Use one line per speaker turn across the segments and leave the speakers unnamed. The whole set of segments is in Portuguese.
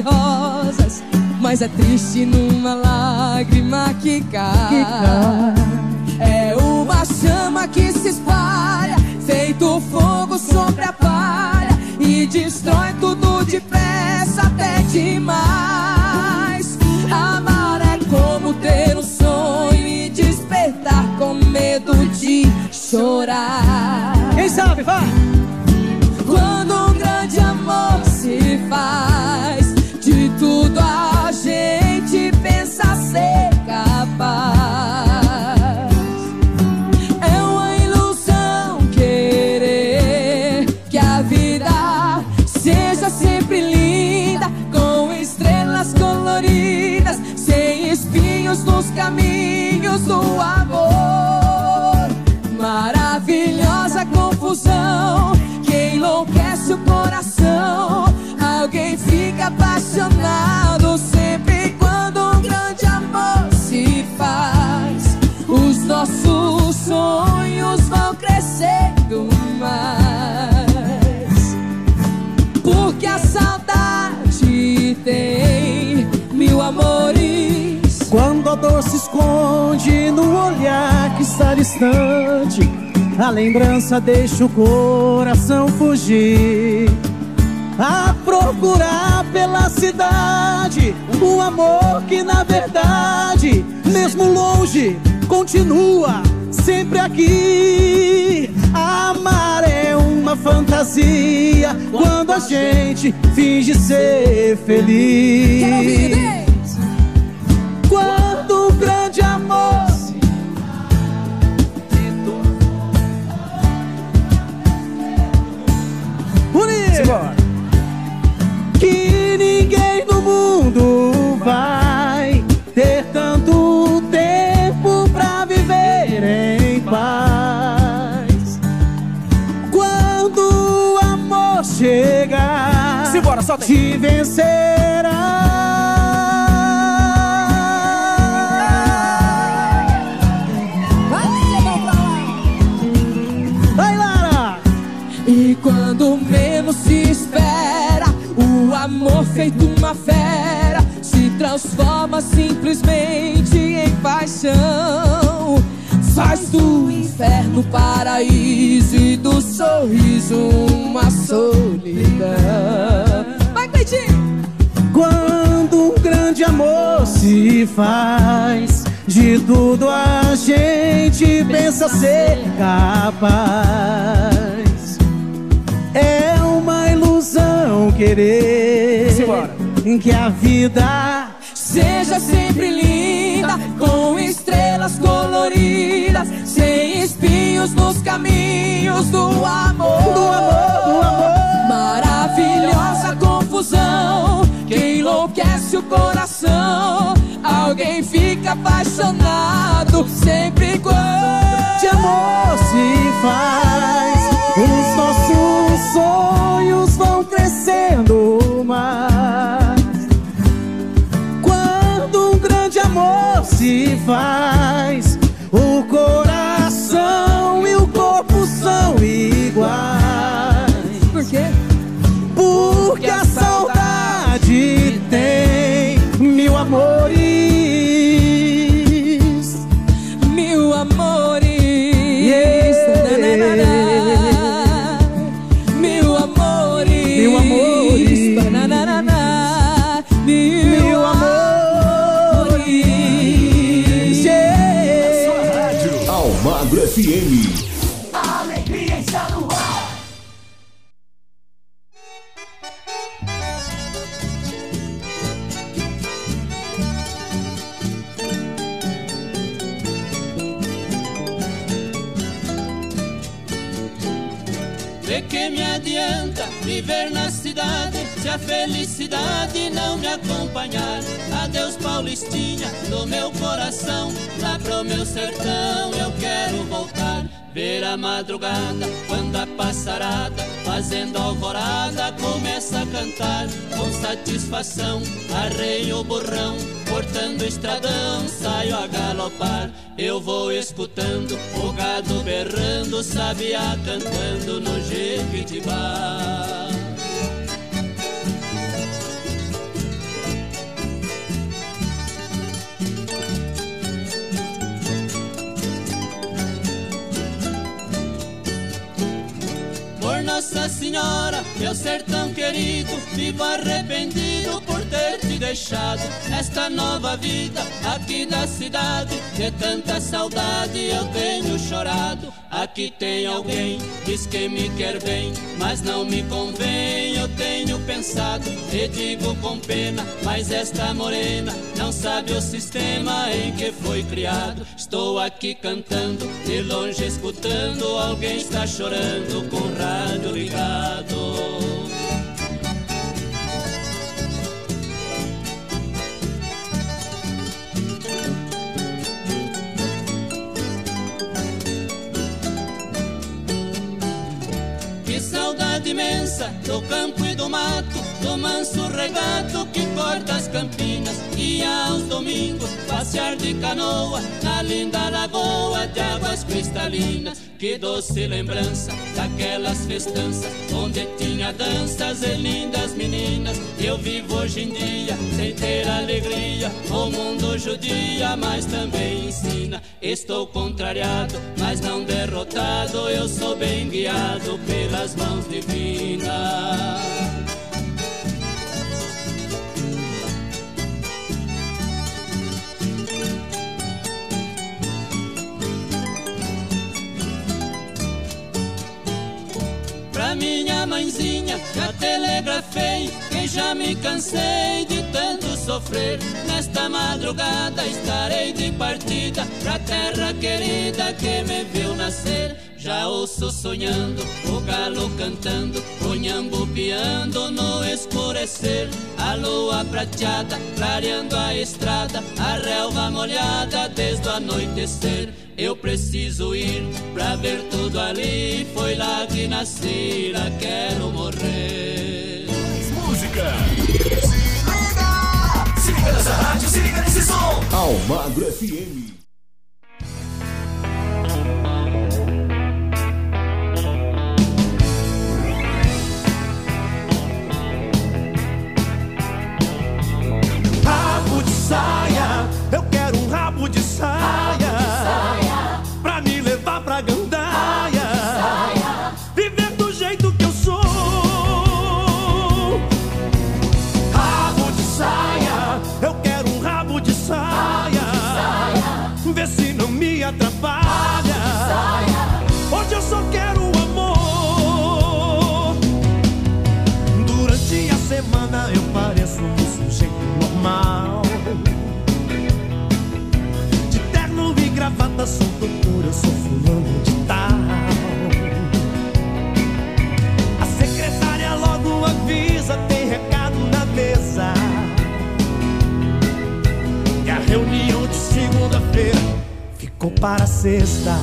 Rosas, mas é triste numa lágrima que cai. É uma chama que se espalha, feito fogo sobre a palha e destrói tudo depressa até demais. Medo de chorar.
Quem sabe, vai!
Quando um grande amor se faz, de tudo a gente pensa ser capaz. É uma ilusão querer que a vida seja sempre linda, com estrelas coloridas, sem espinhos nos caminhos do amor. Maravilhosa confusão que enlouquece o coração. Alguém fica apaixonado sempre quando um grande amor se faz. Os nossos sonhos vão crescendo mais. Porque a saudade tem mil amores.
Quando a dor se esconde no olhar que está distante, a lembrança deixa o coração fugir. A procurar pela cidade um amor que na verdade, mesmo longe, continua sempre aqui. Amar é uma fantasia quando a gente finge ser feliz. Quando um grande amor Que ninguém no mundo vai Ter tanto tempo pra viver em paz. Quando o amor chegar
Simbora, solta aí.
Te vencerá
feito uma fera se transforma simplesmente em paixão. Faz do inferno paraíso e do sorriso uma solidão. Vai, Cleitinho!
Quando um grande amor se faz De tudo a gente pensa ser capaz É uma ilusão querer que a vida
Seja sempre linda, com estrelas coloridas, sem espinhos nos caminhos do amor.
Do amor, do amor.
Maravilhosa confusão que enlouquece o coração. Alguém fica apaixonado sempre quando
de amor se faz Os nossos sonhos vão crescendo mais se faz. O coração e o corpo são iguais.
Por quê?
Porque a saudade tem mil amores
viver na cidade se a felicidade não me acompanhar? Adeus, Paulistinha, do meu coração, lá pro meu sertão eu quero voltar. Ver a madrugada, quando a passarada, fazendo alvorada, começa a cantar com satisfação. Arreio o burrão, cortando estradão, saio a galopar. Eu vou escutando o gado berrando, sabia cantando no Jequitibá. Nossa Senhora, meu sertão querido, vivo arrependido por ter te deixado esta nova vida aqui da cidade. De tanta saudade eu tenho chorado. Aqui tem alguém, diz que me quer bem, mas não me convém. Eu tenho pensado e digo com pena, mas esta morena não sabe o sistema em que foi criado. Estou aqui cantando, de longe escutando, alguém está chorando com rádio ligado. Saudade imensa do campo e do mato, do manso regato que corta as campinas. E aos domingos passear de canoa na linda lagoa de águas cristalinas. Que doce lembrança daquelas festanças onde tinha danças e lindas meninas. Eu vivo hoje em dia sem ter alegria. O mundo judia, mas também ensina. Estou contrariado, mas não derrotado. Eu sou bem guiado pelas mãos divinas. Minha mãezinha já telegrafei que já me cansei de tanto sofrer. Nesta madrugada estarei de partida pra terra querida que me viu nascer. Já ouço sonhando, o galo cantando, o nhambo piando no escurecer. A lua prateada, clareando a estrada, a relva molhada desde o anoitecer. Eu preciso ir pra ver tudo ali. Foi lá que nasci, lá quero morrer.
Música! Se liga! Se liga nessa rádio, se liga nesse som! Almagro FM.
Messiah. Gravata, sou doutor, eu sou fulano de tal. A secretária logo avisa, tem recado na mesa. E a reunião de segunda-feira ficou para sexta.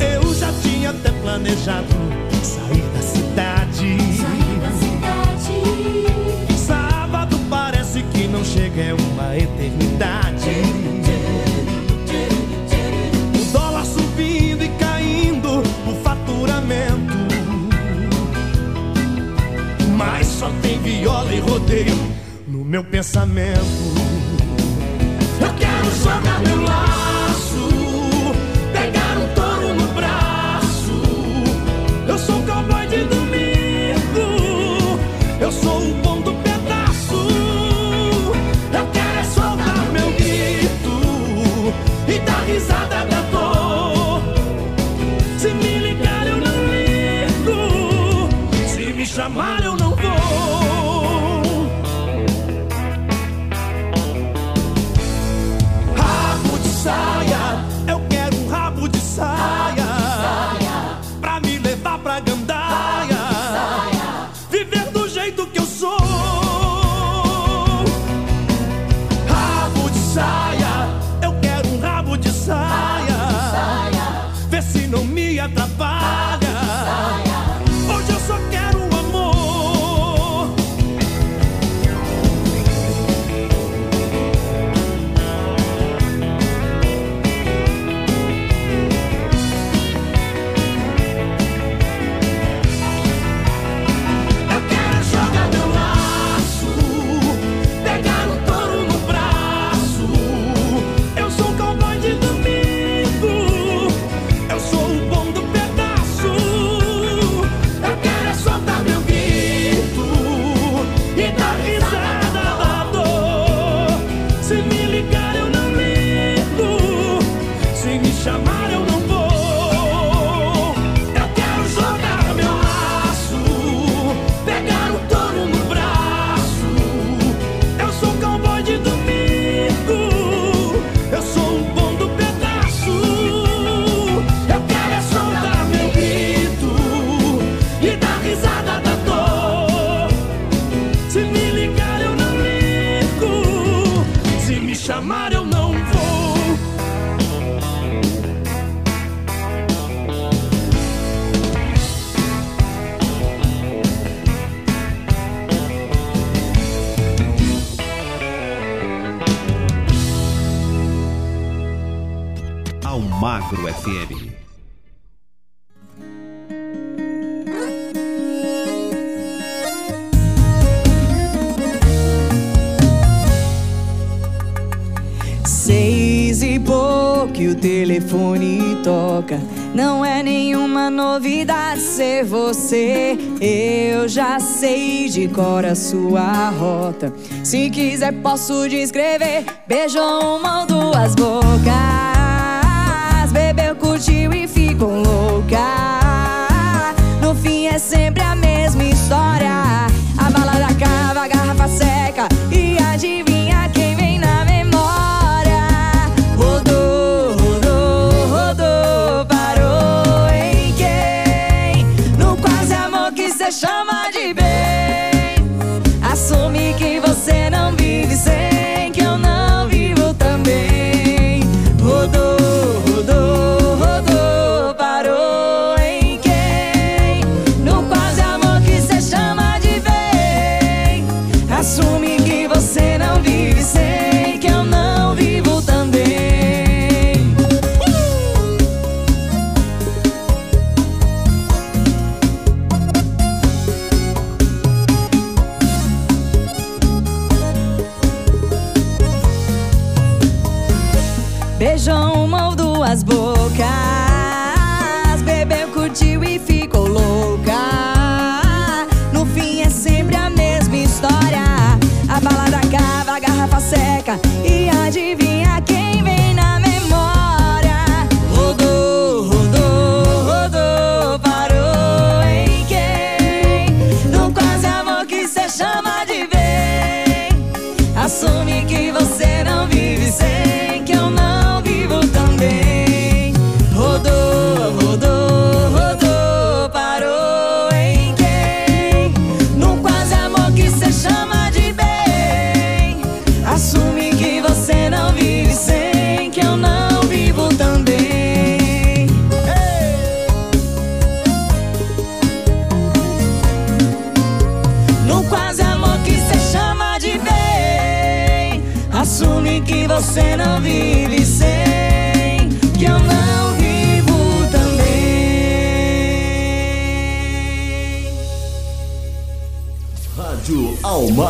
Eu já tinha até planejado sair da cidade. Sábado parece que não chega, é uma eternidade. Só tem viola e rodeio no meu pensamento. Eu quero jogar meu laço,
FM.
Seis e pouco o telefone toca. Não é nenhuma novidade ser você. Eu já sei de cor a sua rota. Se quiser, posso descrever. Beijou uma ou duas bocas explodiu e ficou louca.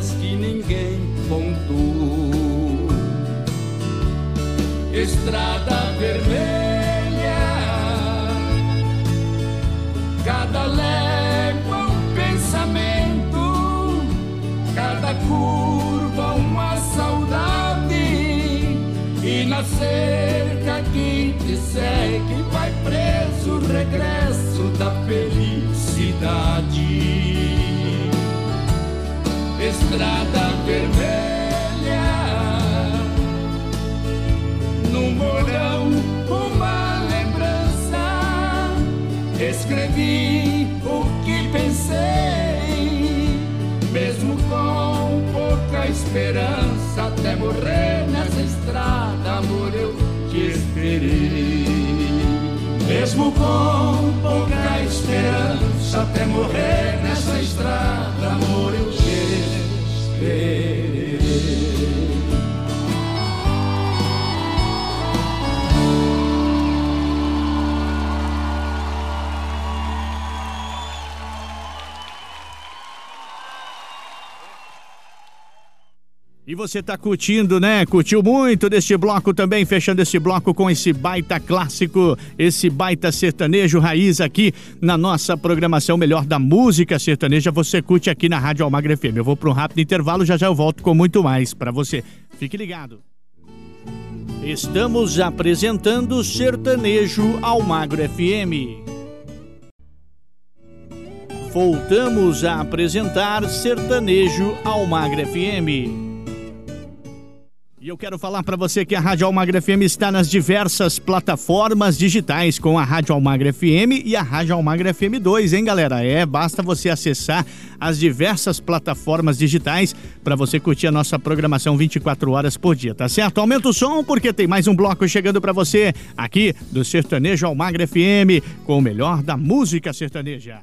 Que ninguém
contou. Estrada vermelha, cada légua um pensamento, cada curva uma saudade, e na cerca que te segue vai preso o regresso da felicidade. Estrada vermelha, no morão uma lembrança. Escrevi o que pensei, mesmo com pouca esperança. Até morrer nessa estrada, amor, eu te esperei. Mesmo com pouca esperança, até morrer nessa estrada, amor, eu te esperei.
Você tá curtindo, né? Curtiu muito deste bloco também, fechando esse bloco com esse baita clássico, esse baita sertanejo raiz aqui na nossa programação Melhor da Música Sertaneja. Você curte aqui na Rádio Almagre FM. Eu vou para um rápido intervalo, já já eu volto com muito mais para você. Fique ligado. Estamos apresentando Sertanejo Almagro FM. Voltamos a apresentar Sertanejo Almagre FM. E eu quero falar para você que a Rádio Almagra FM está nas diversas plataformas digitais com a Rádio Almagra FM e a Rádio Almagra FM 2, hein, galera? É, basta você acessar as diversas plataformas digitais para você curtir a nossa programação 24 horas por dia, tá certo? Aumenta o som porque tem mais um bloco chegando para você aqui do Sertanejo Almagra FM com o melhor da música sertaneja.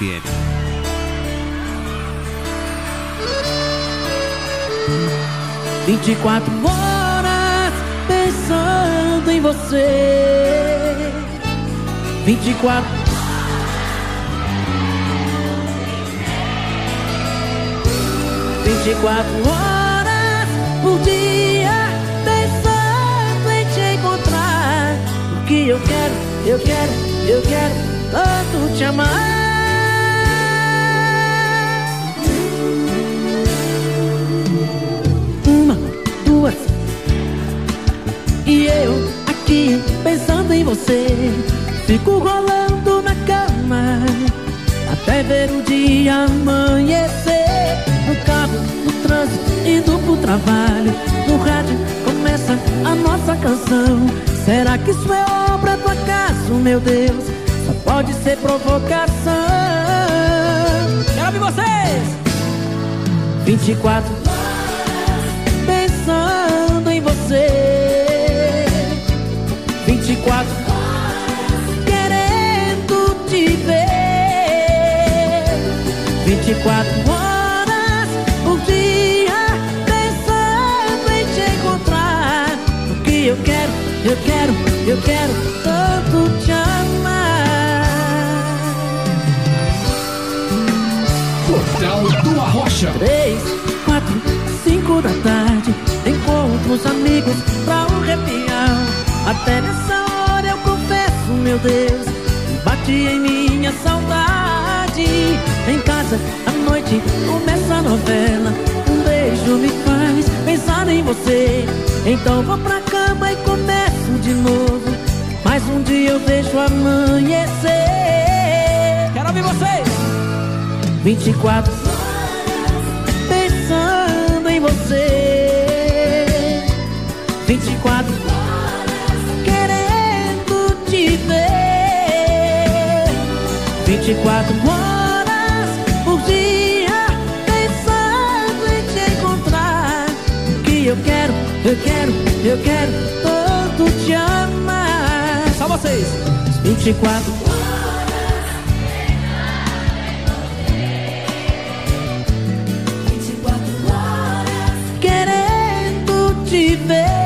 FM.
Vinte e quatro horas pensando em você. Vinte e quatro Vinte e quatro horas por dia pensando em te encontrar. Porque eu quero, eu quero, eu quero tanto te amar. Pensando em você. Fico rolando na cama até ver o dia amanhecer. No carro, no trânsito, indo pro trabalho. No rádio começa a nossa canção. Será que isso é obra do acaso, meu Deus? Só pode ser provocação. Quero ouvir vocês! 24 24 horas querendo te ver. 24 horas por dia pensando em te encontrar. Porque eu quero, eu quero, eu quero tanto te amar.
Portal do Arrocha.
Três, quatro, cinco da tarde Encontro os amigos pra um arrepiar Até nessa meu Deus Bate em minha saudade. Em casa, à noite, começa a novela. Um beijo me faz pensar em você. Então vou pra cama e começo de novo. Mas um dia eu vejo amanhecer. Quero ouvir vocês! 24 pensando em você. 24 horas por dia pensando em te encontrar. Que eu quero, eu quero, eu quero tanto te amar. Só vocês. 24 querendo te ver.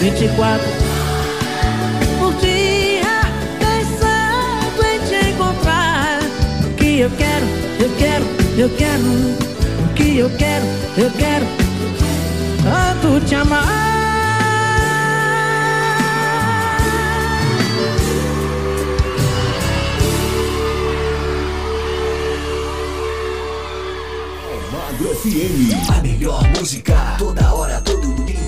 24 eu quero, eu quero, eu quero. O que eu quero, eu quero. Tanto te amar.
FM. A melhor música, toda hora, todo dia.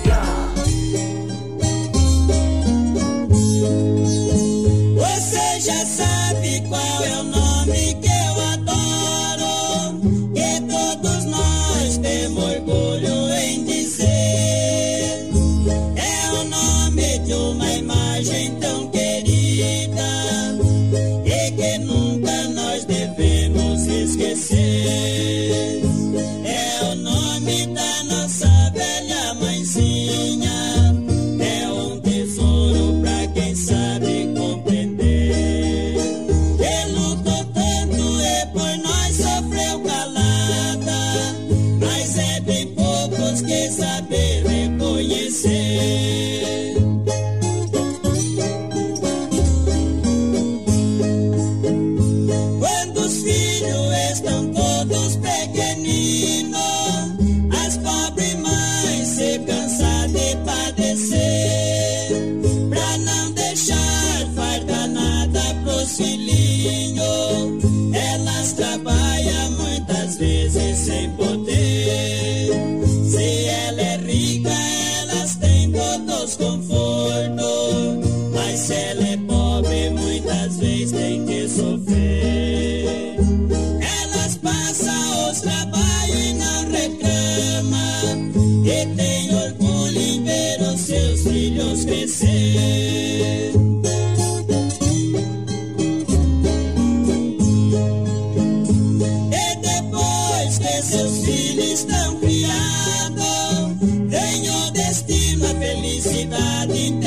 felicidad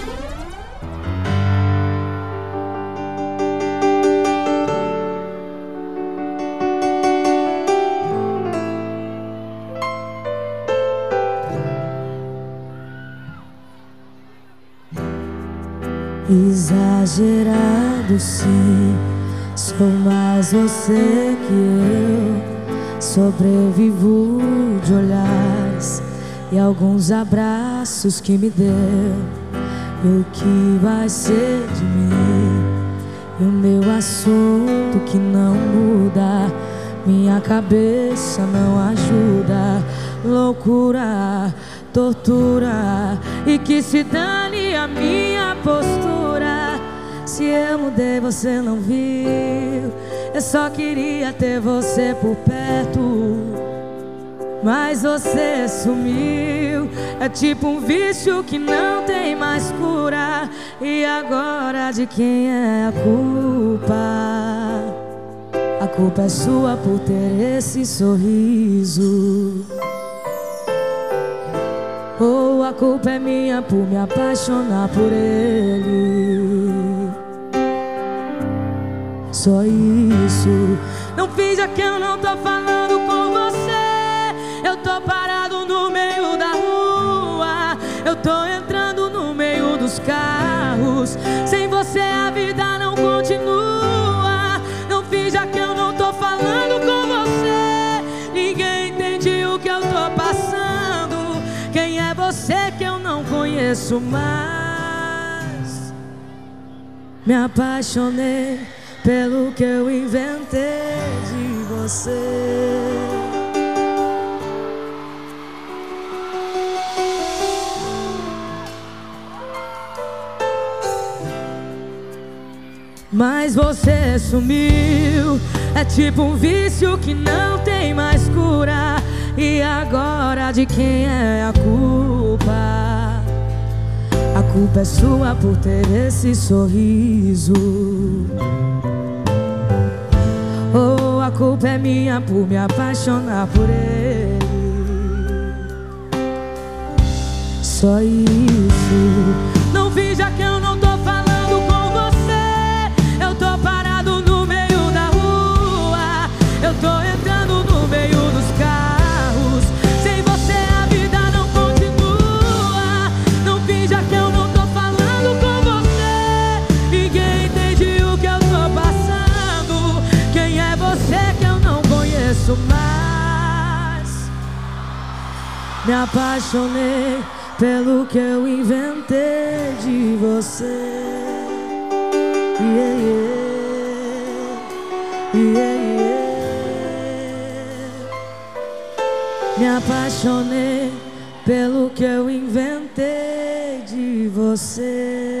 Exagerado sim, sou mais você que eu. Sobrevivo de olhares e alguns abraços que me deu. E o que vai ser de mim? E o meu assunto que não muda. Minha cabeça não ajuda. Loucura, tortura. E que se dane a minha postura. Se eu mudei, você não viu. Eu só queria ter você por perto. Mas você sumiu. É tipo um vício que não tem mais cura. E agora de quem é a culpa? A culpa é sua por ter esse sorriso. Ou a culpa é minha por me apaixonar por ele. Só isso. Não finja que eu não tô falando com você. Eu tô parado no meio da rua. Eu tô entrando no meio dos carros. Quem é você que eu não conheço mais? Me apaixonei pelo que eu inventei de você. Mas você sumiu. É tipo um vício que não tem mais cura. E agora de quem é a culpa? A culpa é sua por ter esse sorriso. Ou a culpa é minha por me apaixonar por ele. Só isso. Não finja que eu não tô Me apaixonei pelo que eu inventei de você. Yeah, yeah. Yeah. Me apaixonei pelo que eu inventei de você.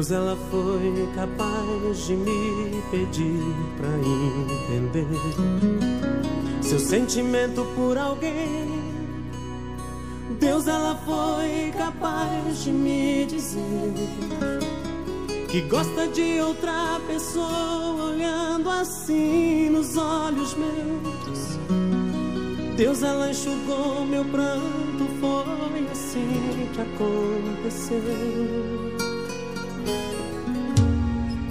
Deus, ela foi capaz de me pedir pra entender seu sentimento por alguém. Deus, ela foi capaz de me dizer que gosta de outra pessoa olhando assim nos olhos meus. Deus, ela enxugou meu pranto, foi assim que aconteceu.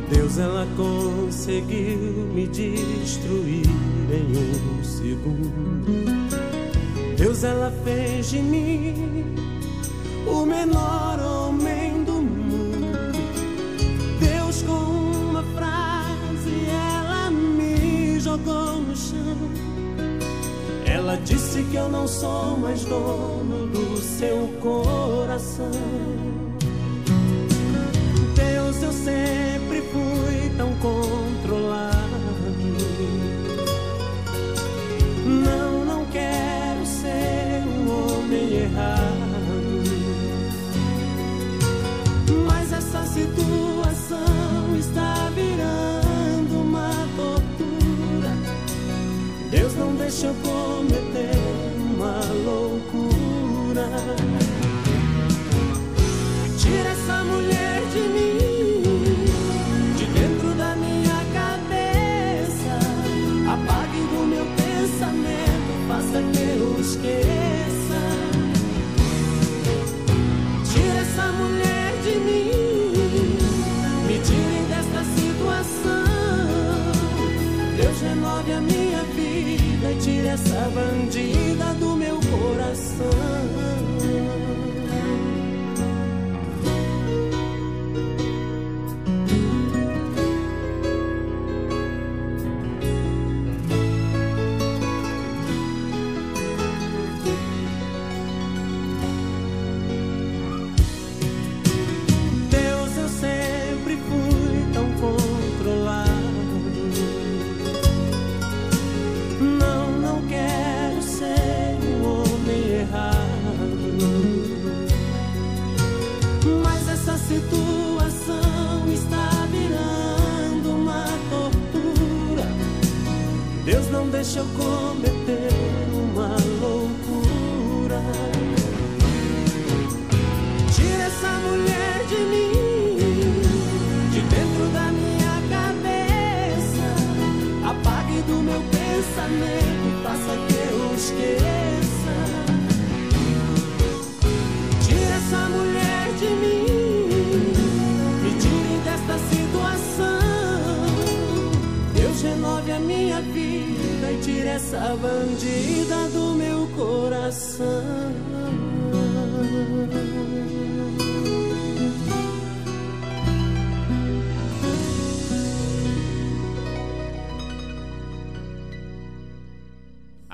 Deus, ela conseguiu me destruir em um segundo. Deus, ela fez de mim o menor homem do mundo. Deus, com uma frase, ela me jogou no chão. Ela disse que eu não sou mais dono do seu coração. Eu sempre fui tão controlado. Não, não quero ser um homem errado. Mas essa situação está virando uma tortura. Deus não deixa eu Renove a minha vida e tire essa bandida do Deus não essa bandida do meu coração.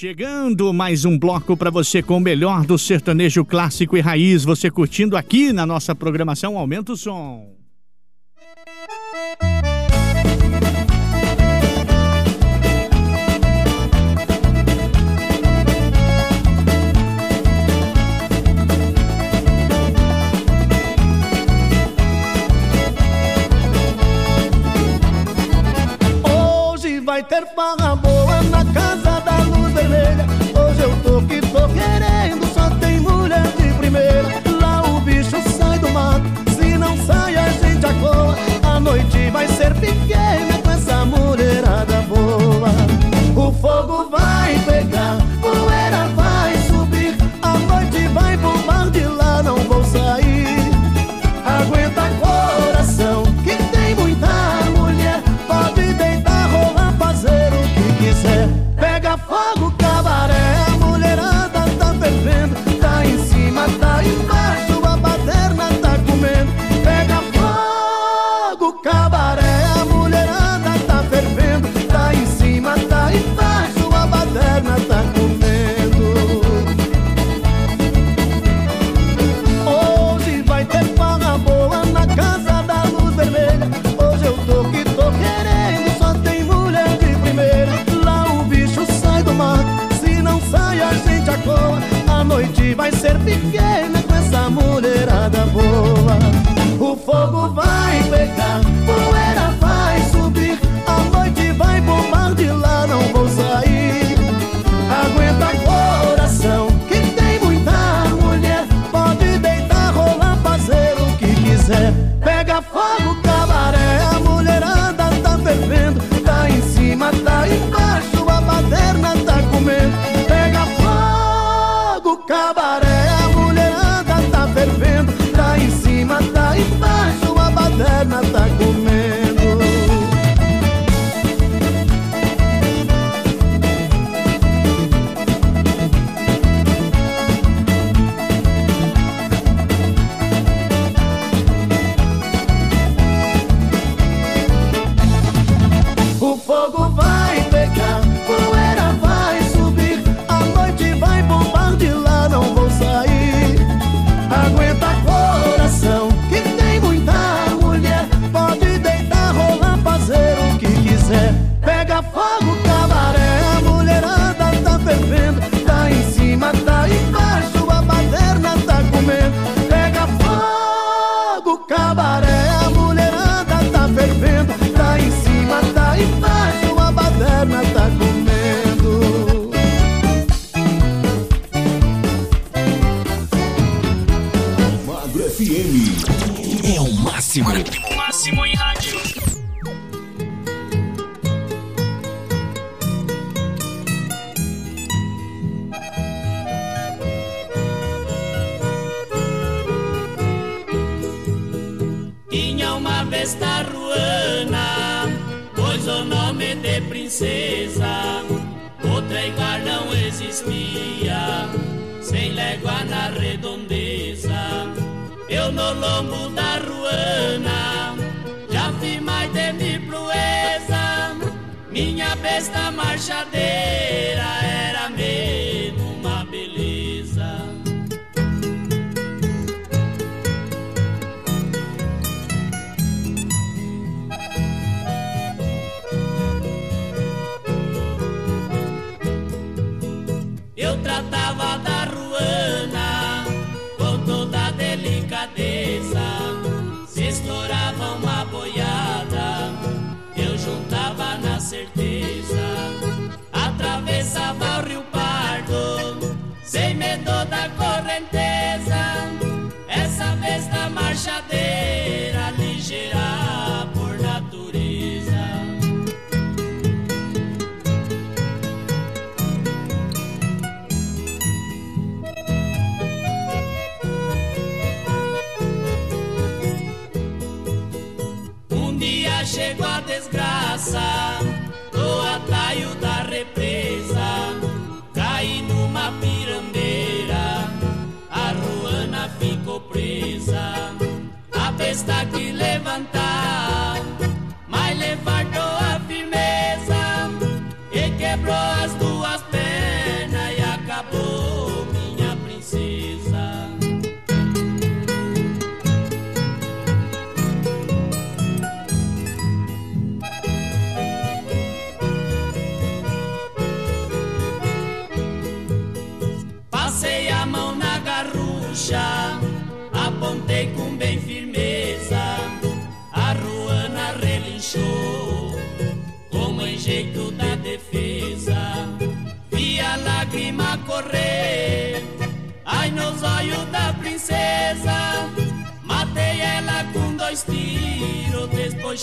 Chegando mais um bloco para você com o melhor do sertanejo clássico e raiz. Você curtindo aqui na nossa programação Aumenta o Som.
Hoje vai ter farra boa na casa Hoje eu tô que tô querendo, só tem mulher de primeira. Lá o bicho sai do mato, se não sai a gente acola. A noite vai ser pequena com essa mulherada boa.
O
fogo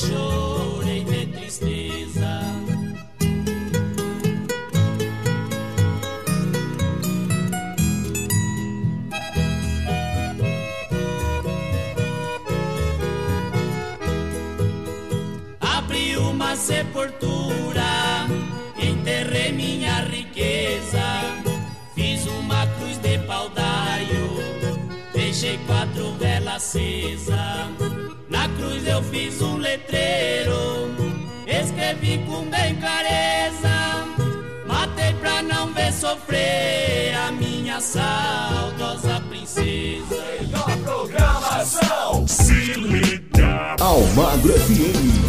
depois
Almagro FM.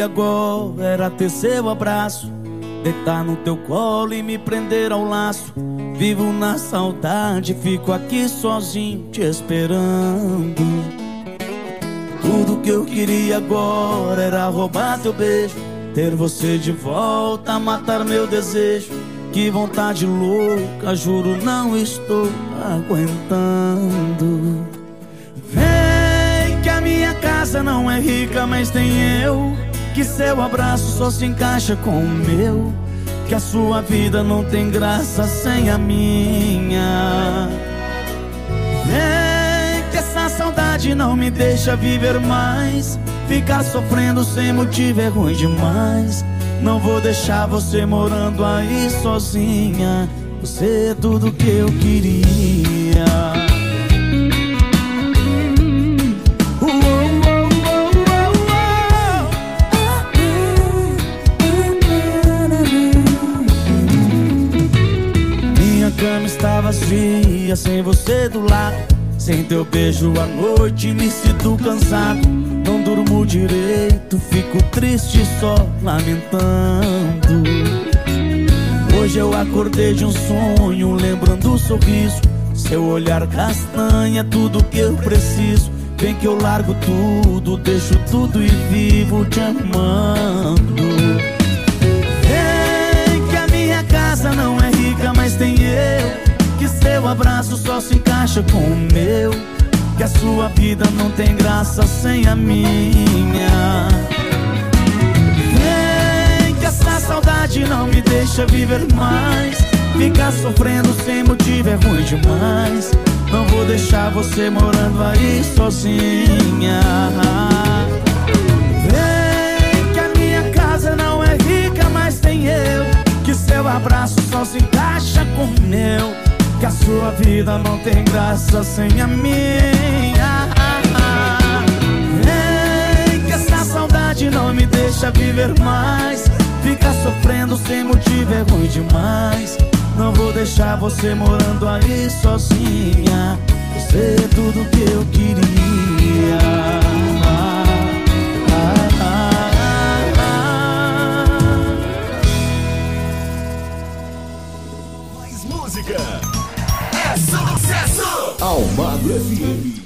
Agora
era ter seu abraço, deitar no teu colo e me prender ao laço. Vivo na saudade, fico aqui sozinho te esperando. Tudo que eu queria agora era roubar teu beijo, ter você de volta, matar meu desejo. Que vontade louca, juro não estou aguentando. Vem que a minha casa não é rica, mas tem eu. Que seu abraço só se encaixa com o meu. Que a sua vida não tem graça sem a minha. Vem que essa saudade não me deixa viver mais. Ficar sofrendo sem motivo é ruim demais. Não vou deixar você morando aí sozinha. Você é tudo que eu queria. Sem você do lado. Sem teu beijo à noite me sinto cansado. Não durmo direito, fico triste só lamentando. Hoje eu acordei de um sonho, lembrando o sorriso. Seu olhar castanha, tudo que eu preciso. Vem que eu largo tudo, deixo tudo e vivo te amando. Vem que a minha casa não é rica, mas tem eu. Que seu abraço só se encaixa com o meu. Que a sua vida não tem graça sem a minha. Vem que essa saudade não me deixa viver mais. Ficar sofrendo sem motivo é ruim demais. Não vou deixar você morando aí sozinha. Vem que a minha casa não é rica, mas tem eu. Que seu abraço só se encaixa com o meu. Que a sua vida não tem graça sem a minha. Vem que essa saudade não me deixa viver mais. Ficar sofrendo sem motivo é ruim demais. Não vou deixar você morando aí sozinha. Você é tudo que eu queria.
Almagro FM.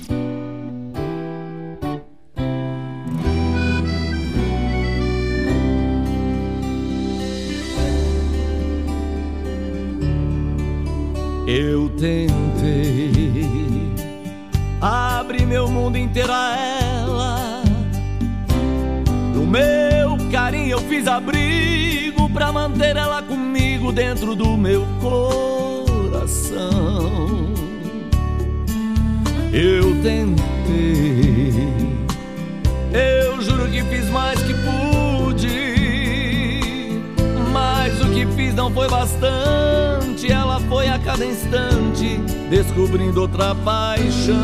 Eu tentei abrir meu mundo inteiro a ela. No meu carinho eu fiz abrigo pra manter ela comigo dentro do meu coração. Eu tentei, eu juro que fiz mais que pude, mas o que fiz não foi bastante. Ela foi a cada instante descobrindo outra paixão.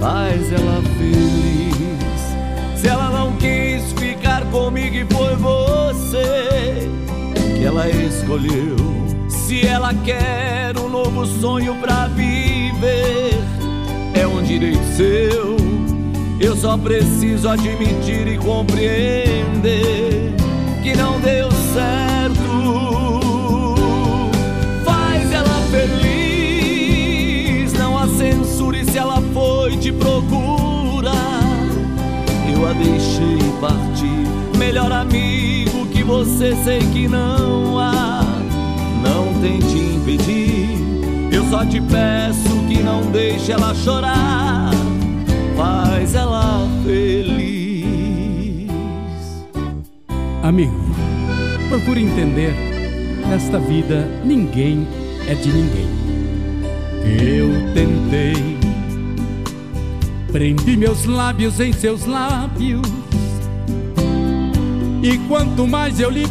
Faz ela feliz. Se ela não quis ficar comigo e foi você que ela escolheu. Se ela quer um novo sonho pra viver, é um direito seu. Eu só preciso admitir e compreender que não deu certo. Faz ela feliz, não a censure se ela foi te procurar. Eu a deixei partir, melhor amigo que
você sei que não há. Tente impedir. Eu só te peço que não deixe ela chorar. Faz ela feliz.
Amigo, procure entender. Nesta vida, ninguém é de ninguém. Eu tentei, prendi meus lábios em seus lábios. E quanto mais eu lhe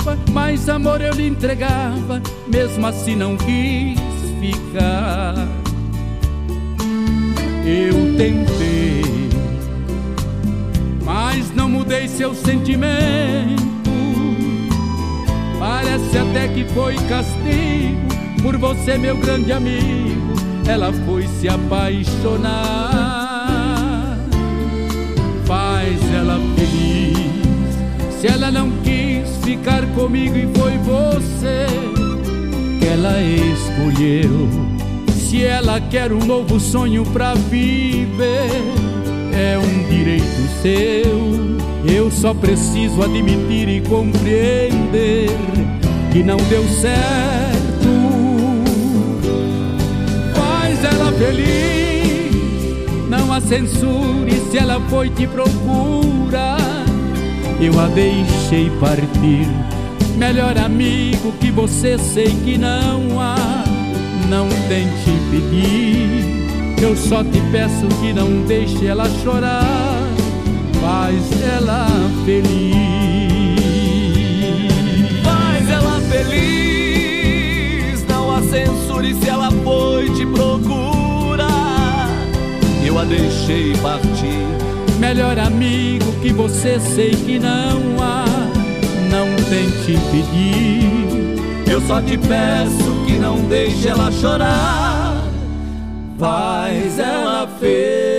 beijava, mais amor eu lhe entregava. Mesmo assim, não quis ficar. Eu tentei, mas não mudei seu sentimento. Parece até que foi castigo por você, meu grande amigo. Ela foi se apaixonar. Faz ela feliz. Se ela não ficar comigo e foi você que ela escolheu. Se ela quer um novo sonho pra viver, é um direito seu. Eu só preciso admitir e compreender que não deu certo. Faz ela feliz, não a censure se ela foi te procurar. Eu a deixei partir, melhor amigo que você sei que não há. Não tente impedir, eu só te peço que não deixe ela chorar faz ela feliz.
Faz ela feliz, não a censure se ela foi te procurar. Eu a deixei partir.
Melhor amigo que você sei que não há, não tente impedir.
Eu só te peço que não deixe ela chorar. Faz ela feliz.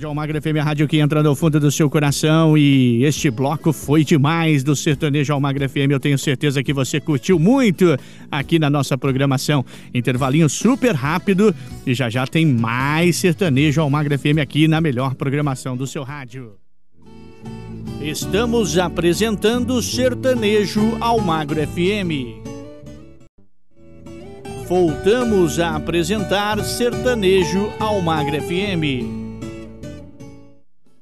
Rádio Almagra FM, a rádio que entra no fundo do seu coração e este bloco foi demais do Sertanejo Almagra FM. Eu tenho certeza que você curtiu muito aqui na nossa programação. Intervalinho super rápido e já já tem mais Sertanejo Almagra FM aqui na melhor programação do seu rádio. Estamos apresentando Sertanejo Almagro FM. Voltamos a apresentar Sertanejo Almagro FM.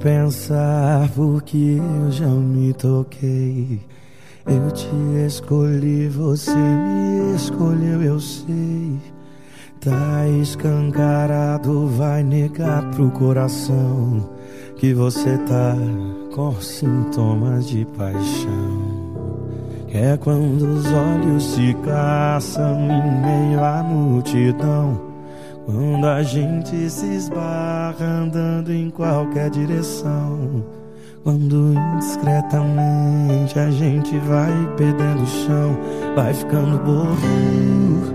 Pensar, porque eu já me toquei. Eu te escolhi, você me escolheu, eu sei. Tá escancarado, vai negar pro coração que você tá com sintomas de paixão. É quando os olhos se caçam em meio à multidão. Quando a gente se esbarra andando em qualquer direção. Quando indiscretamente a gente vai perdendo o chão, vai ficando bobo,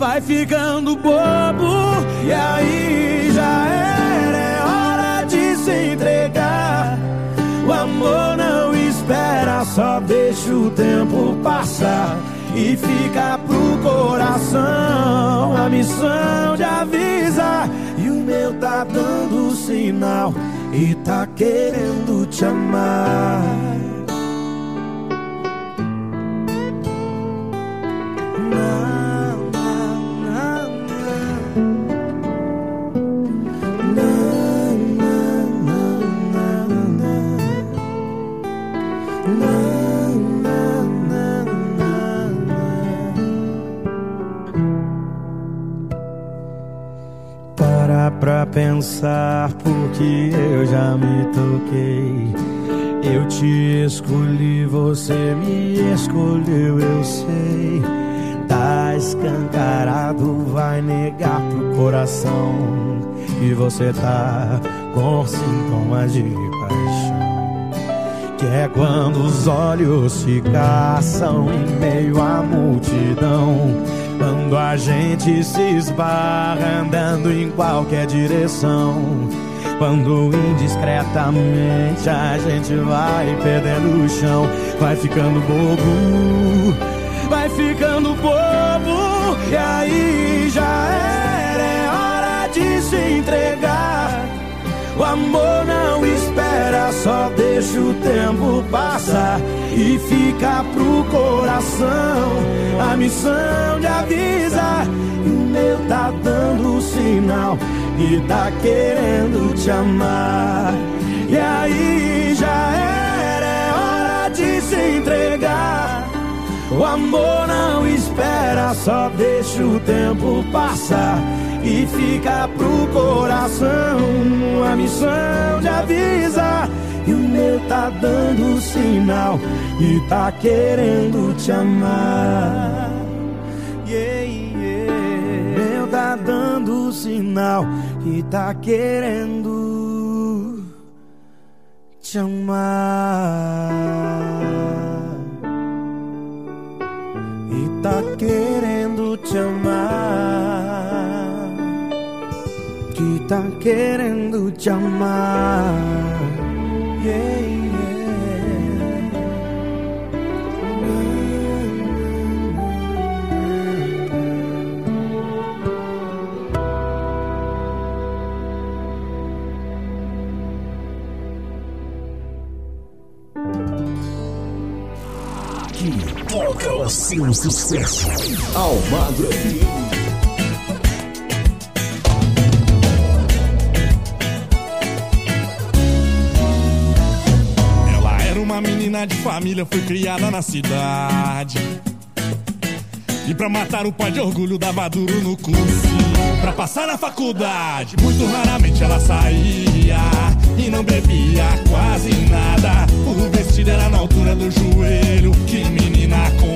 vai ficando bobo, e aí já era, é hora de se entregar. O amor não espera, só deixa o tempo passar e fica pro coração a missão de avisar. E o meu tá dando sinal e tá querendo te amar. Pensar porque eu já me toquei. Eu te escolhi, você me escolheu, eu sei. Tá escancarado, vai negar pro coração. E você tá com sintomas de paixão. Que é quando os olhos se caçam em meio à multidão. Quando a gente se esbarra andando em qualquer direção. Quando indiscretamente a gente vai perdendo o chão, vai ficando bobo, vai ficando bobo, e aí já era, é hora de se entregar. O amor não espera, só deixa o tempo passar e fica pro coração a missão de avisar. E o meu tá dando sinal e tá querendo te amar. E aí já era, é hora de se entregar. O amor não espera, só deixa o tempo passar e fica pro coração a missão de avisar. E o meu tá dando sinal e tá querendo te amar. Yeah, yeah. Meu tá dando sinal e tá querendo te amar. Tá querendo te amar. Que tá querendo te amar. Yeah,
toca o seu sucesso. Almagro.
Ela era uma menina de família, foi criada na cidade. E pra matar o pai de orgulho dava duro no cursinho Pra passar na faculdade, muito raramente ela saía. E não bebia quase nada. O vestido era na altura do joelho. Que menina comportada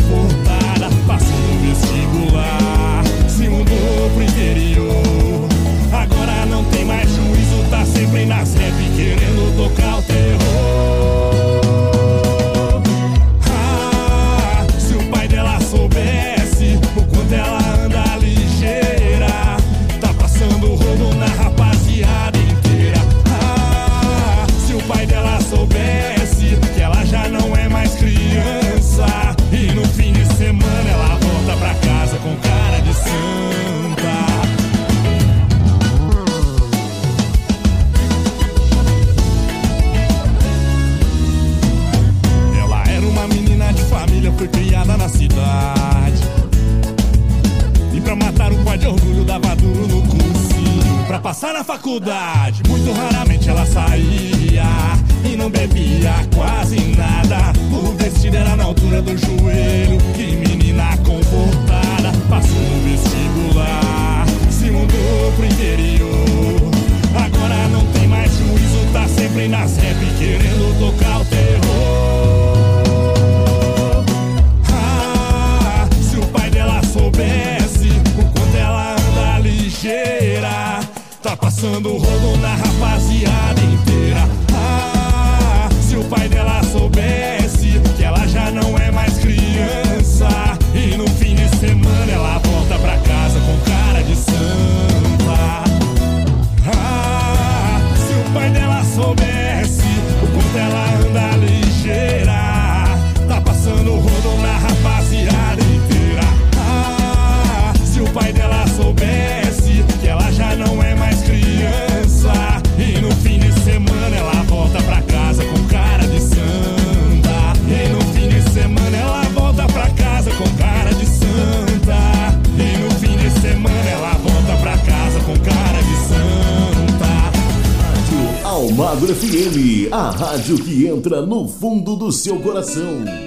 entra no fundo do seu coração.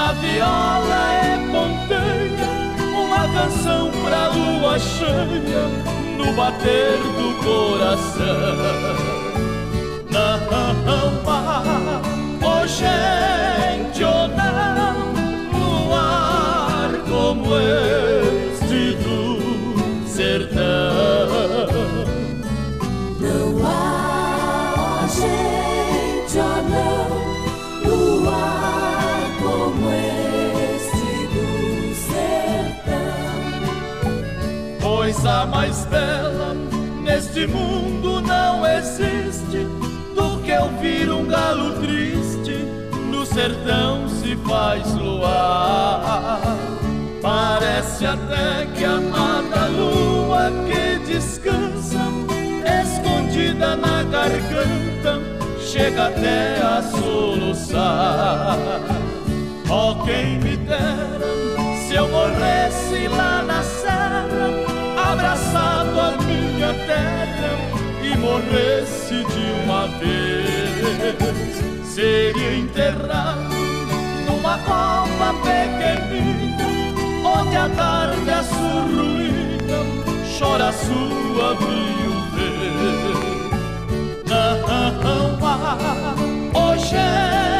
Na viola é ponteia, uma canção pra lua cheia, no bater do coração. Não oh gente, oh não luar como este Mais bela neste mundo não existe do que ouvir um galo triste no sertão se faz luar. Parece até que a amada lua que descansa, escondida na garganta, chega até a soluçar. Oh, quem me dera se eu morresse lá na abraçado à minha terra e morresse de uma vez. Seria enterrado numa copa pequenina, onde a tarde a surruína chora a sua viuvez. Não há, oh gente,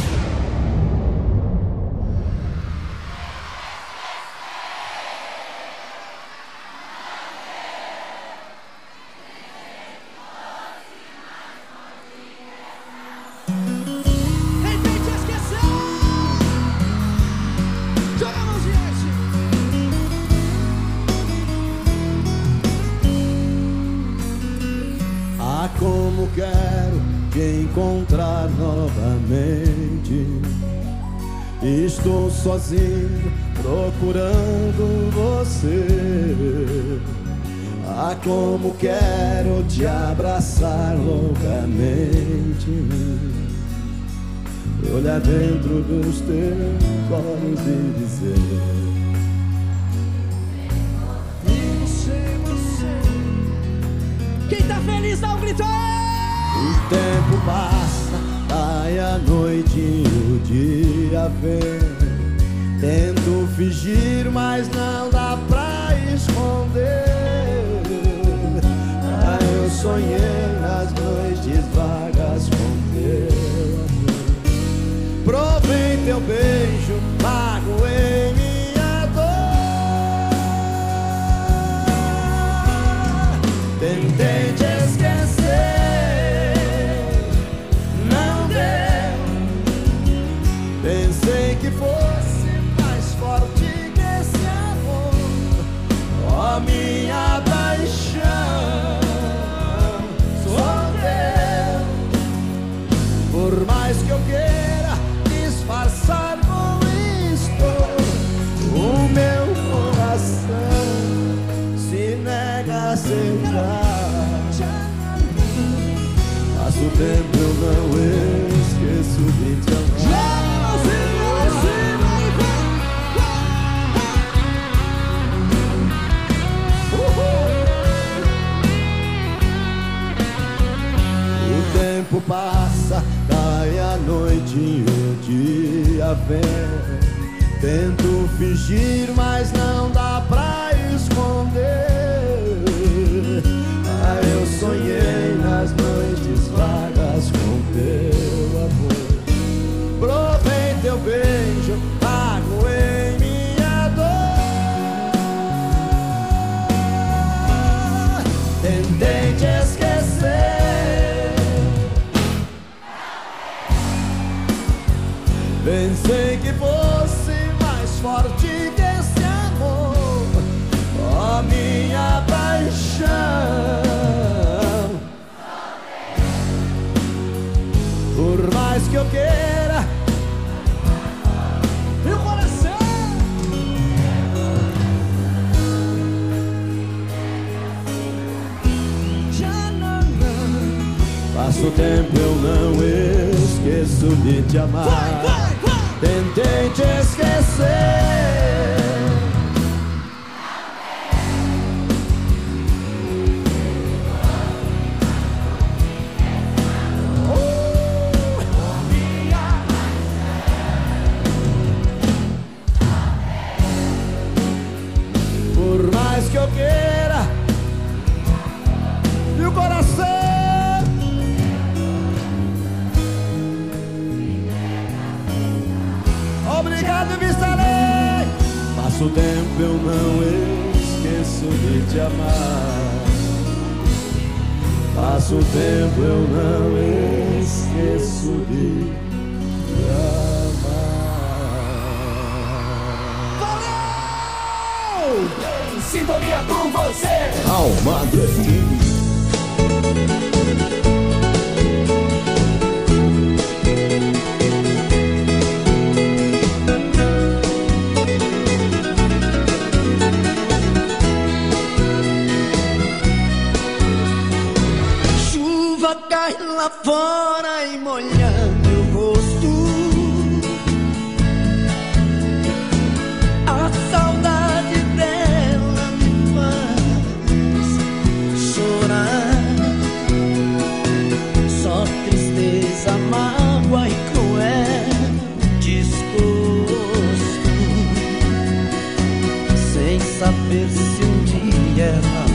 Dentro dos teus olhos e dizer. Tentei te Tento fingir, mas não dá pra tempo eu não esqueço de te amar. Vai, vai, vai. Tentei te esquecer. Passo o tempo eu não esqueço de te amar. Passo o tempo eu não esqueço de te amar.
Valeu! Sintonia com você!
Almada lá fora e molhando o rosto. A saudade dela me faz chorar. Só tristeza, mágoa e cruel desgosto. Sem saber se um dia ela.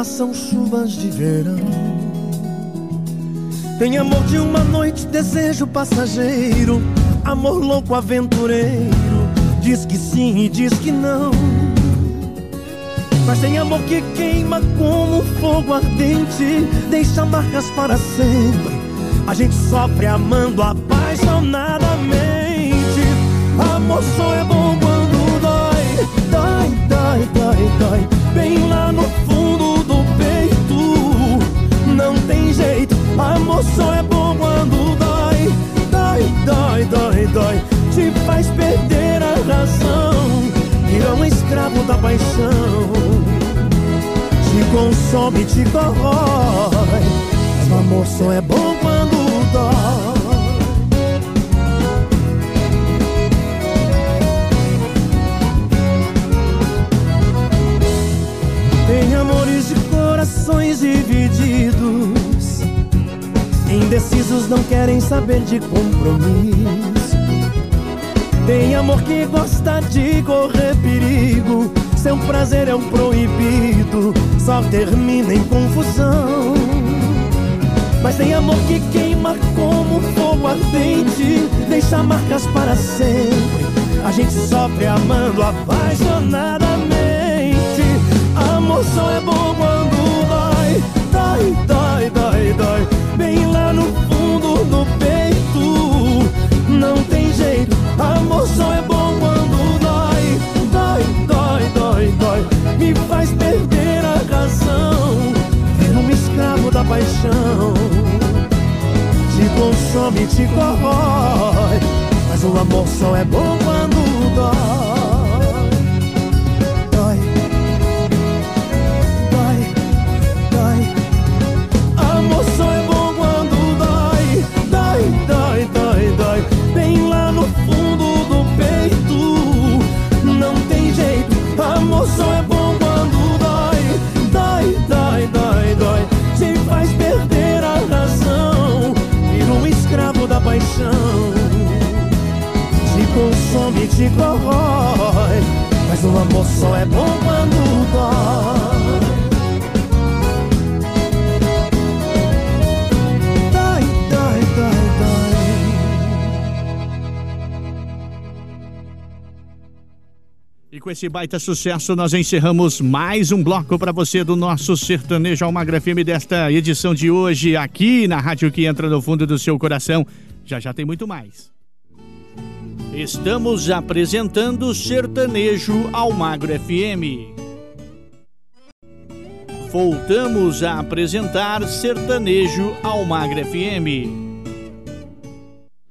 Passam chuvas de verão. Tem amor de uma noite, desejo passageiro. Amor louco, aventureiro. Diz que sim e diz que não. Mas tem amor que queima como fogo ardente. Deixa marcas para sempre. A gente sofre amando apaixonadamente. Amor só é bom quando dói, dói, dói, dói, dói. Bem lá no fundo amor só é bom quando dói, dói, dói, dói, dói. Te faz perder a razão, vira um escravo da paixão. Te consome, te corrói. Mas o amor só é bom quando dói. Tem amores de corações divididos. Indecisos não querem saber de compromisso. Tem amor que gosta de correr perigo. Seu prazer é um proibido, só termina em confusão. Mas tem amor que queima como fogo ardente, deixa marcas para sempre. A gente sofre amando apaixonadamente. Amor só é bom quando dói, dói, dói, dói, dói. Bem lá no fundo do peito, não tem jeito. Amor só é bom quando dói, dói, dói, dói, dói. Me faz perder a razão, ser um escravo da paixão. Te consome, te corrói, mas o amor só é bom quando. Dói. Paixão. Te consome, te corrói, mas o amor só é bom quando dói. Dói, dói, dói,
E com esse baita sucesso, nós encerramos mais um bloco para você do nosso Sertanejo Almagra FM desta edição de hoje, aqui na rádio que entra no fundo do seu coração. Já já tem muito mais. Estamos apresentando Sertanejo Almagro FM. Voltamos a apresentar Sertanejo Almagro FM.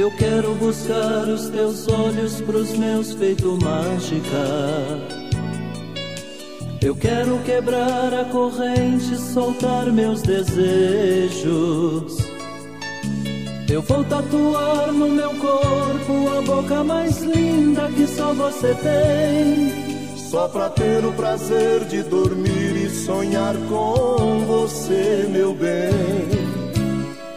Eu quero buscar os teus olhos pros meus feito mágica. Eu quero quebrar a corrente, soltar meus desejos. Eu vou tatuar no meu corpo a boca mais linda que só você tem.
Só pra ter o prazer de dormir e sonhar com você, meu bem.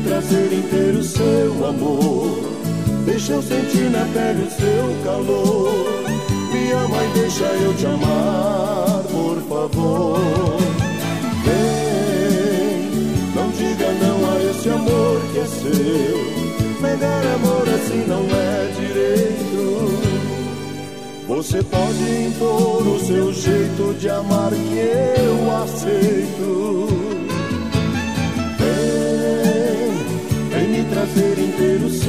Vem me trazer inteiro seu amor. Deixa eu sentir na pele o seu calor. Me ama e deixa eu te amar, por favor. Vem, não diga não a esse amor que é seu. Negar amor assim não é direito. Você pode impor o seu jeito de amar que eu aceito.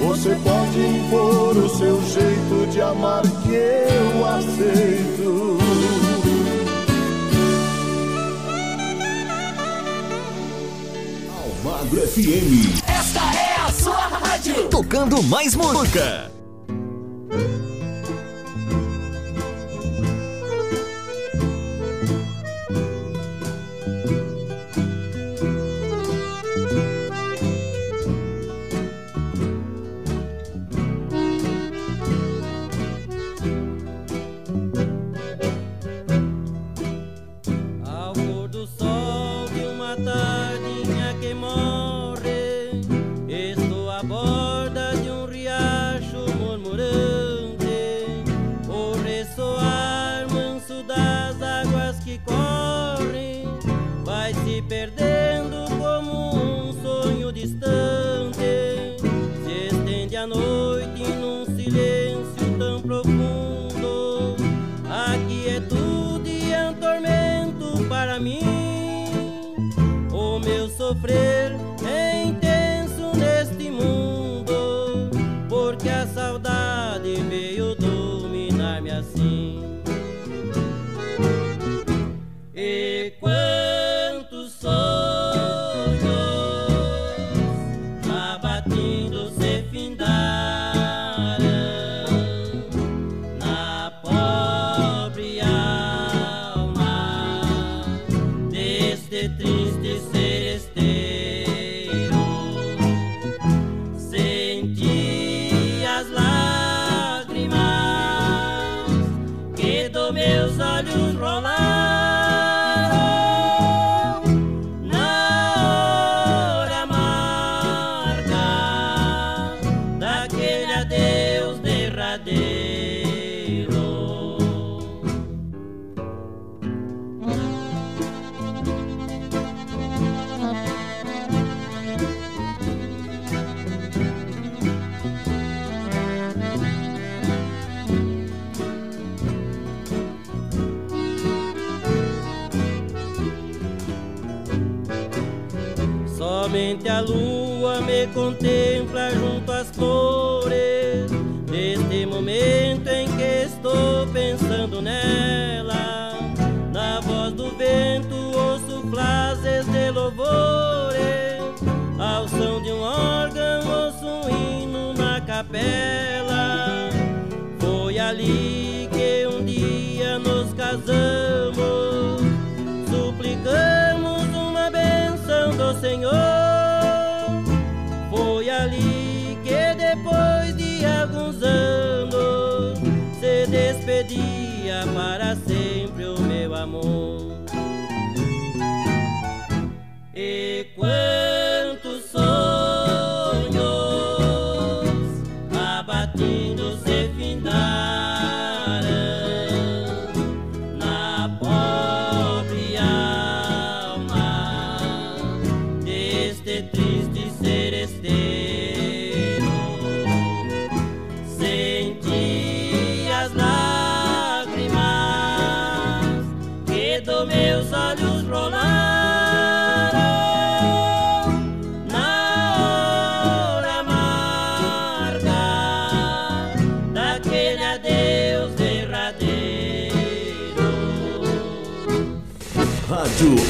Você pode impor o seu jeito de amar que eu aceito.
Almagro FM.
Esta é a sua rádio.
Tocando mais música.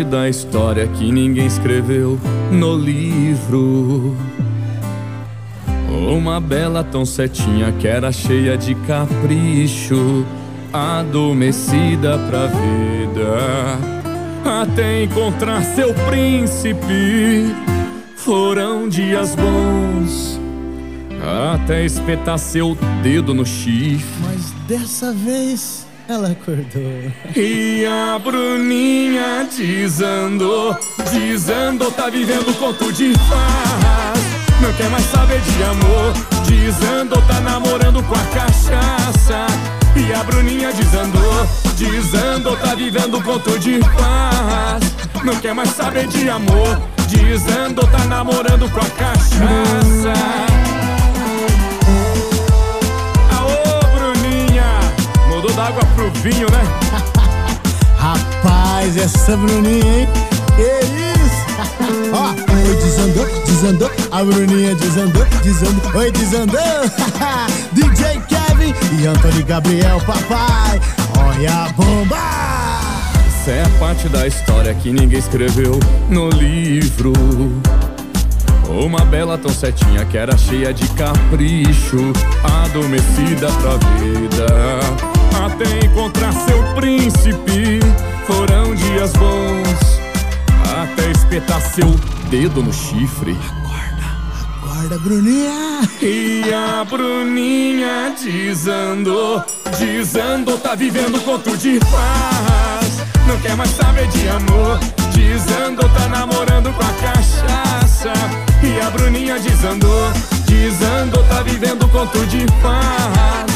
Parte da história que ninguém escreveu no livro. Uma bela tão cetinha que era cheia de capricho, adormecida pra vida. Até encontrar seu príncipe, foram dias bons. Até espetar seu dedo no chifre.
Mas dessa vez ela acordou.
E a Bruninha desandou, desandou, tá vivendo conto de farras. Não quer mais saber de amor, desandou, tá namorando com a cachaça. E a Bruninha desandou, desandou, tá vivendo conto de farras. Não quer mais saber de amor, desandou, tá namorando com a cachaça. Água pro vinho, né?
Rapaz, essa Bruninha, hein? Que isso? Ó, oi, desandou, desandou. A Bruninha desandou, desandou. Oi, desandou. DJ Kevin e Antônio Gabriel, papai. e a bomba!
Essa é a parte da história que ninguém escreveu no livro. Uma bela tão certinha que era cheia de capricho, adormecida pra vida. Até encontrar seu príncipe, foram dias bons. Até espetar seu dedo no chifre.
Acorda, Bruninha!
E a Bruninha desandou, desandou, tá vivendo conto de paz. Não quer mais saber de amor. Desandou, tá namorando com a cachaça. E a Bruninha desandou, desandou, tá vivendo conto de paz.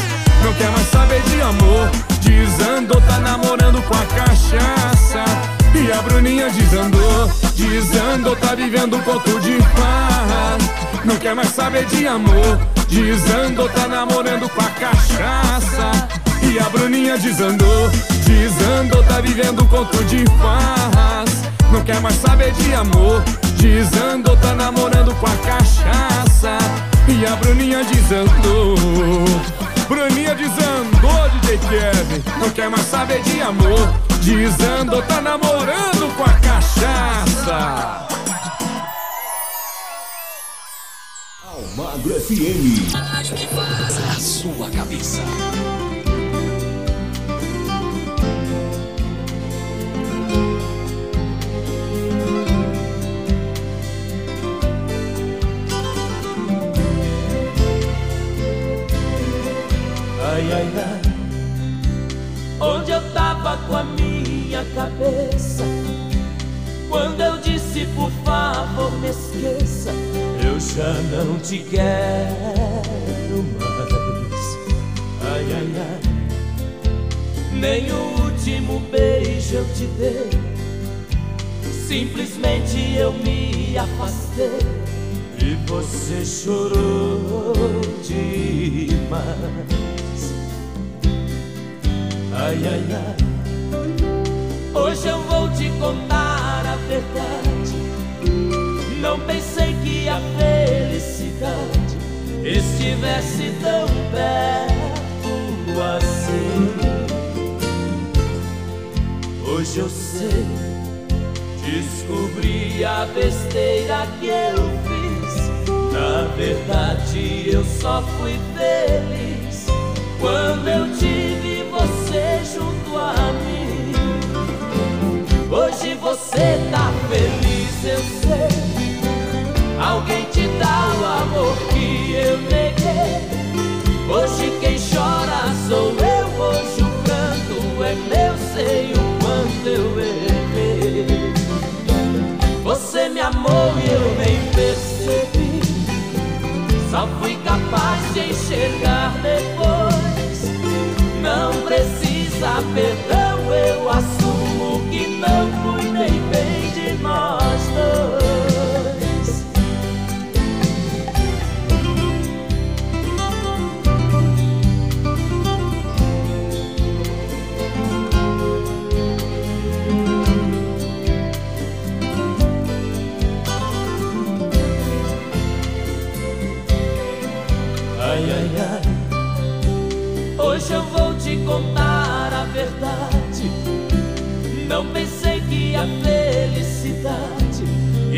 Não quer mais saber de amor. Desandou, tá namorando com a cachaça. E a Bruninha desandou, desandou, tá vivendo conto de paz. Não quer mais saber de amor. Desandou, tá namorando com a cachaça. E a Bruninha desandou, desandou, tá vivendo um conto de paz. Não quer mais saber de amor. Desandou, tá namorando com a cachaça. E a Bruninha desandou. Bruninha desandou, DJ Kevin. Não quer mais saber de amor. Desandou, tá namorando com a cachaça.
Almagro FM.
A sua cabeça.
Ai, ai, ai. Onde eu tava com a minha cabeça? Quando eu disse, por favor, me esqueça, eu já não te quero mais. Ai, ai, ai. Nem o último beijo eu te dei. Simplesmente eu me afastei e você chorou demais. Ai, ai, ai. Hoje eu vou te contar a verdade. Não pensei que a felicidade estivesse tão perto assim. Hoje eu sei, descobri a besteira que eu fiz. Na verdade, eu só fui feliz quando eu tive você junto a mim. Hoje você tá feliz, eu sei. Alguém te dá o amor que eu neguei. Hoje quem chora sou eu. Hoje o pranto é meu, sei o quanto eu errei. Você me amou e eu nem percebi. Só fui capaz de enxergar depois. Precisa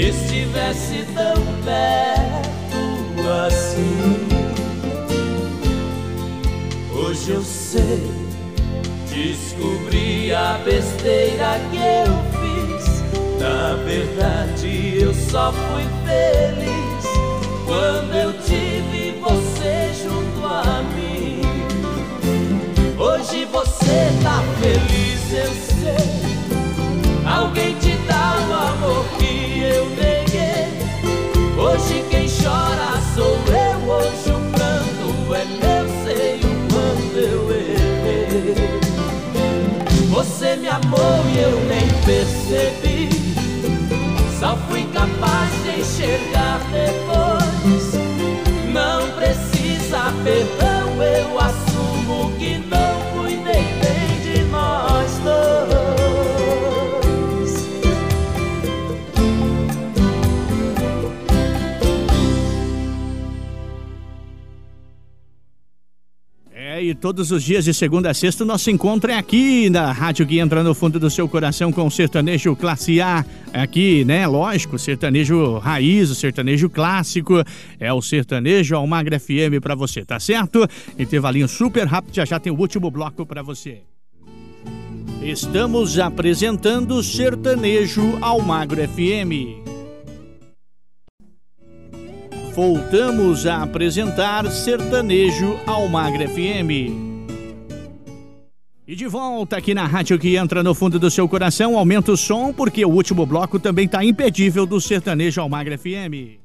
estivesse tão perto assim. Hoje eu sei, descobri a besteira que eu fiz. Na verdade, eu só fui feliz quando eu tive você junto a mim. Hoje você tá feliz, eu sei. Alguém te dá o amor que eu neguei. Hoje quem chora sou eu. Hoje o pranto é meu, sei o quanto eu errei. Você me amou e eu nem percebi. Só fui capaz de enxergar depois. Não precisa perdão,
todos os dias de segunda a sexta o nosso encontro é aqui na rádio que entra no fundo do seu coração com o sertanejo classe A. Aqui, né? Lógico, sertanejo raiz, o sertanejo clássico. É o sertanejo Almagra FM para você, tá certo? Intervalinho super rápido, já já tem o último bloco para você. Estamos apresentando Sertanejo Almagro FM. Voltamos a apresentar Sertanejo Almagro FM. E de volta aqui na rádio que entra no fundo do seu coração, aumenta o som, porque o último bloco também está impedível do Sertanejo Almagro FM.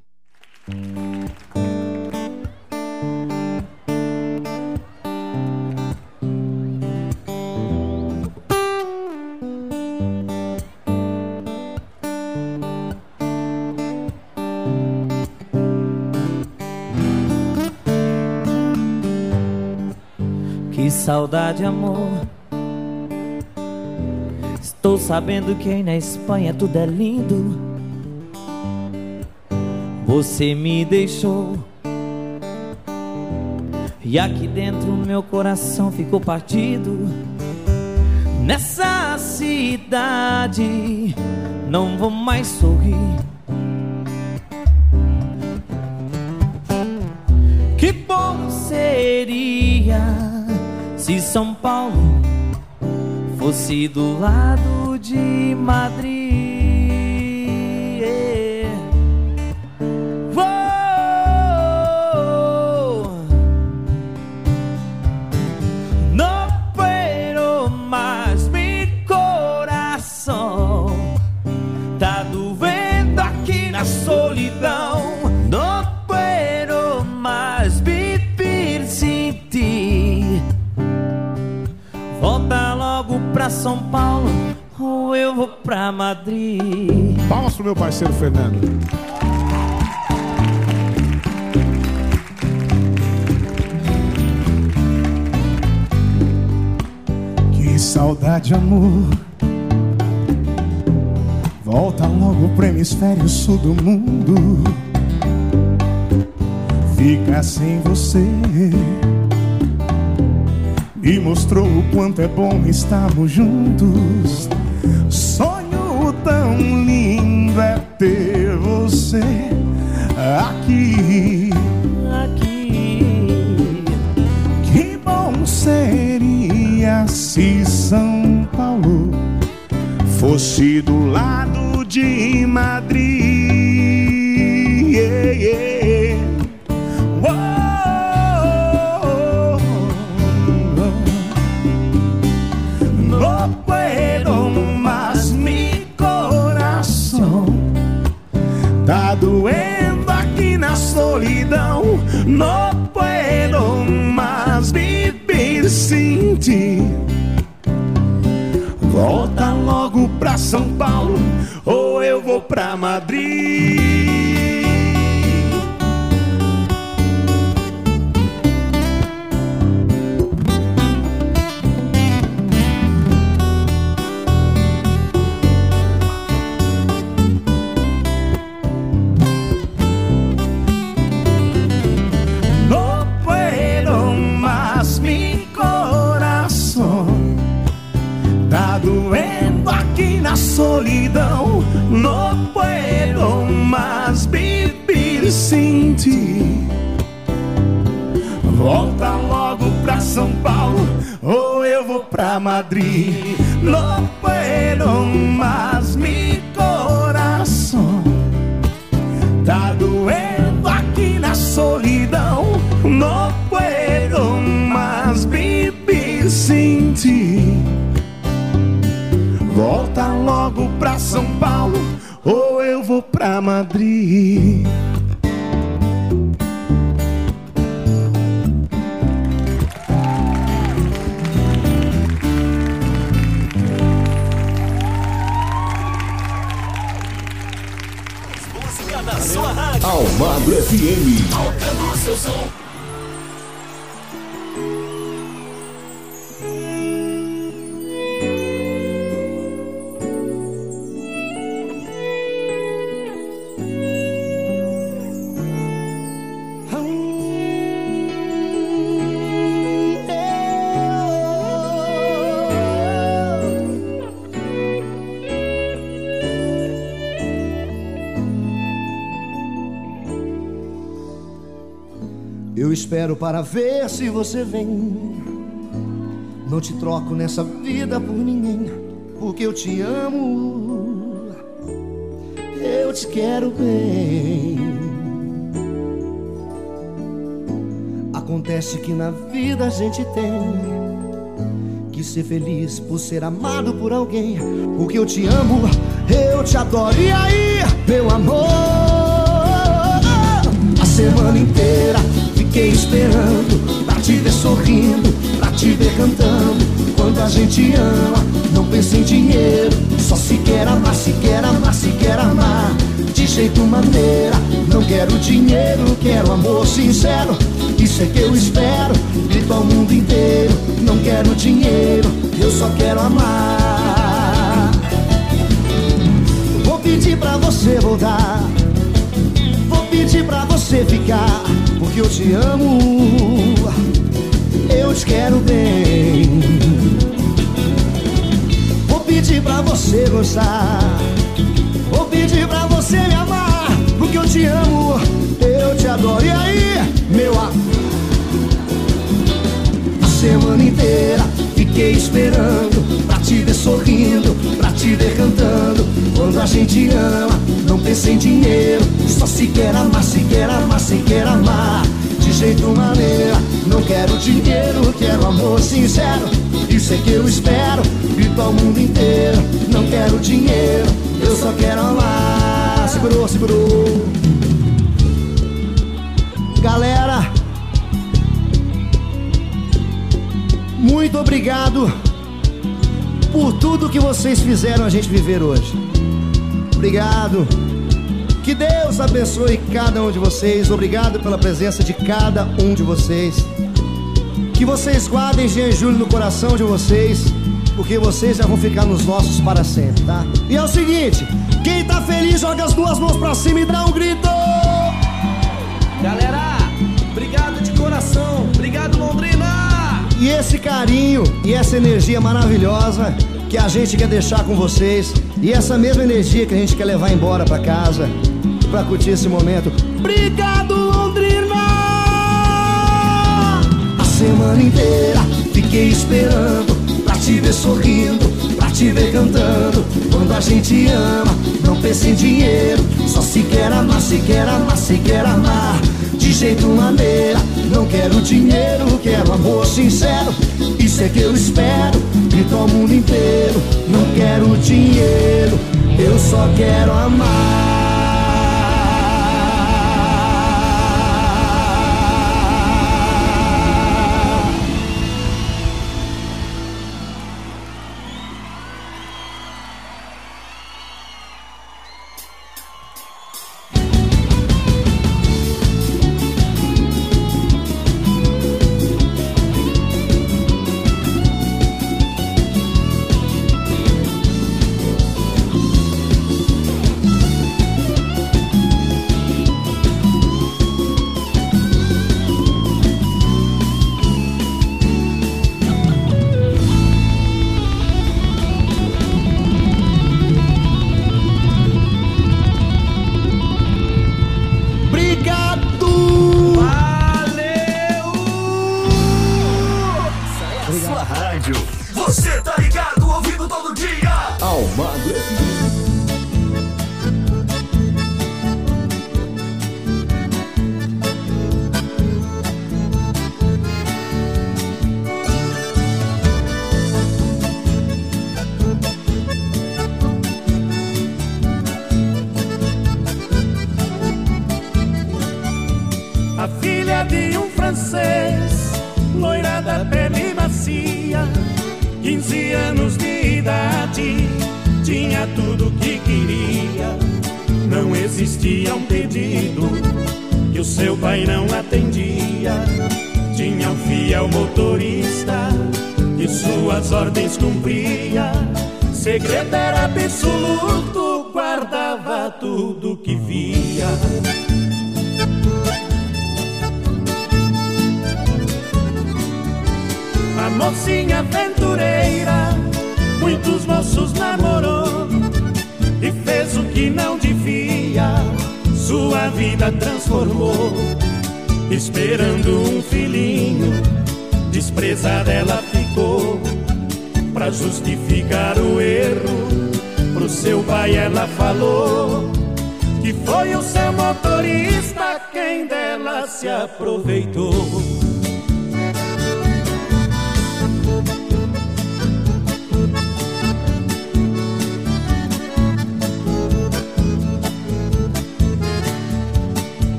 Saudade, amor. Estou sabendo que aí na Espanha tudo é lindo. Você me deixou. E aqui dentro meu coração ficou partido. Nessa cidade não vou mais sorrir. Que bom seria se São Paulo fosse do lado de Madrid. São Paulo ou eu vou pra Madrid.
Palmas pro meu parceiro Fernando. Que saudade, amor. Volta logo pro hemisfério sul do mundo. Ficar sem você me mostrou o quanto é bom estarmos juntos. Sonho tão lindo é ter você aqui.
Aqui.
Que bom seria se São Paulo fosse do lado de Madrid. São Paulo Ou eu vou pra Madrid Madrid
Música da sua rádio.
Almagro FM.
Tocando seu som.
Espero para ver se você vem. Não te troco nessa vida por ninguém, porque eu te amo. Eu te quero bem. Acontece que na vida a gente tem que ser feliz por ser amado por alguém. Porque eu te amo, eu te adoro. E aí, meu amor? A semana inteira fiquei esperando pra te ver sorrindo, pra te ver cantando. Quando a gente ama, não pensa em dinheiro. Só se quer amar, se quer amar, se quer amar. De jeito maneira, não quero dinheiro, quero amor sincero. Isso é que eu espero, grito ao mundo inteiro. Não quero dinheiro, eu só quero amar. Vou pedir pra você voltar. Vou pedir pra você ficar, porque eu te amo. Eu te quero bem. Vou pedir pra você gostar. Vou pedir pra você me amar, porque eu te amo. Eu te adoro. E aí, meu amor? A semana inteira fiquei esperando pra te ver sorrindo, pra te ver cantando. Quando a gente ama, não pensa em dinheiro. Só se quer amar, se quer amar, se quer amar. De jeito maneira, não quero dinheiro, quero amor sincero. Isso é que eu espero, grito ao mundo inteiro. Não quero dinheiro, eu só quero amar. Segurou, segurou. Galera, muito obrigado por tudo que vocês fizeram a gente viver hoje. Obrigado. Deus abençoe cada um de vocês. Obrigado pela presença de cada um de vocês. Que vocês guardem e Júlio no coração de vocês, porque vocês já vão ficar nos nossos para sempre, tá? E é o seguinte, quem tá feliz joga as duas mãos pra cima e dá um grito.
Galera, obrigado de coração. Obrigado, Londrina.
E esse carinho e essa energia maravilhosa que a gente quer deixar com vocês e essa mesma energia que a gente quer levar embora pra casa pra curtir esse momento. Obrigado, Londrina! A semana inteira fiquei esperando pra te ver sorrindo, pra te ver cantando. Quando a gente ama, não pensa em dinheiro, só se quer amar, se quer amar, se quer amar. De jeito maneira, não quero dinheiro, quero amor sincero. Isso é que eu espero, grito ao mundo inteiro. Não quero dinheiro, eu só quero amar.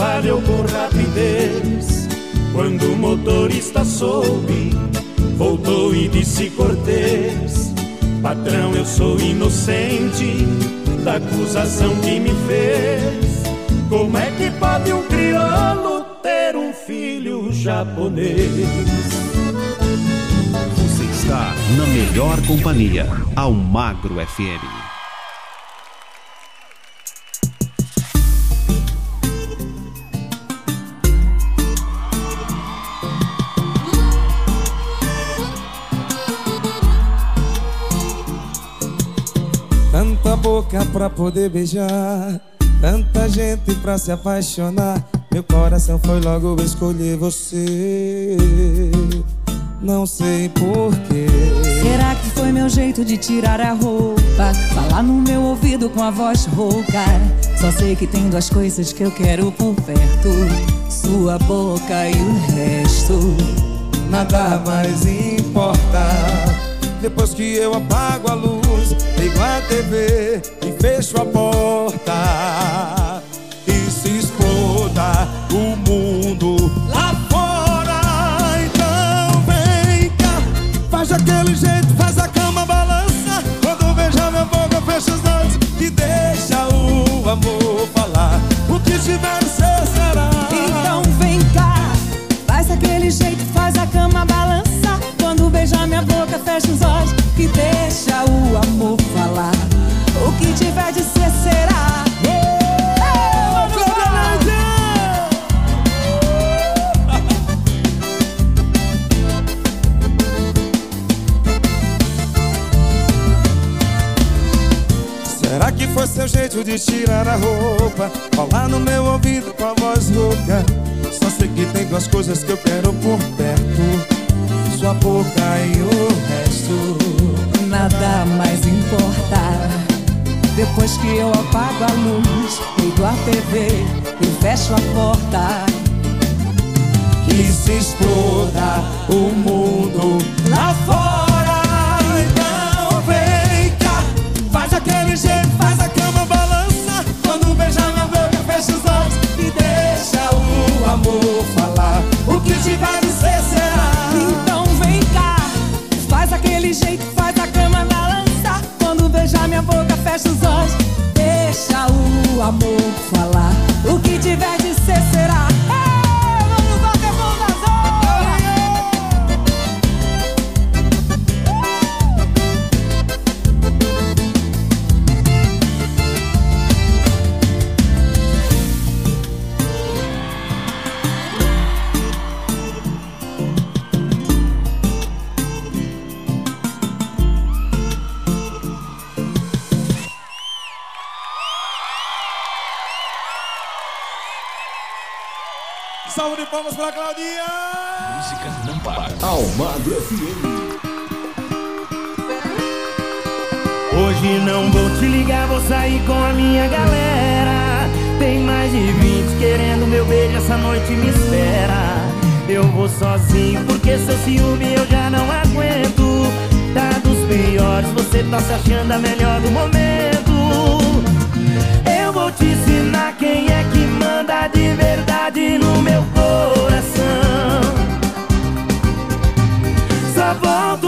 Espalhou com rapidez. Quando o motorista soube, voltou e disse cortês: Patrão, eu sou inocente da acusação que me fez. Como é que pode um crioulo ter um filho japonês?
Você está na melhor companhia, Almagro FM.
Boca pra poder beijar, tanta gente pra se apaixonar. Meu coração foi logo escolher você. Não sei porquê.
Será que foi meu jeito de tirar a roupa? Falar no meu ouvido com a voz rouca. Só sei que tem duas coisas que eu quero por perto: sua boca e o resto.
Nada mais importa. Depois que eu apago a luz, ligo a TV e fecho a porta. E se exploda o mundo lá fora. Então vem cá, faz aquele jeito, faz a
jeito de
tirar a roupa? Falar no meu ouvido com a voz rouca. Só sei que tem duas coisas que eu quero por perto: sua boca e o resto.
Nada mais importa. Depois que eu apago a luz, ligo a TV e fecho a porta.
Que se exploda o mundo lá fora. Então vem cá, faz aquele jeito, faz que tiver de ser será.
Então vem cá, faz aquele jeito, faz a cama balança. Quando beijar minha boca, fecha os olhos, deixa o amor falar. O que tiver de ser será.
Claudinha!
Música não para. Almagro FM.
Hoje não vou te ligar, vou sair com a minha galera. Tem mais de 20 querendo meu beijo, essa noite me espera. Eu vou sozinho porque seu ciúme eu já não aguento. Tá dos
piores você tá se achando a melhor do momento vou te ensinar quem é que manda de verdade no meu coração. Só volto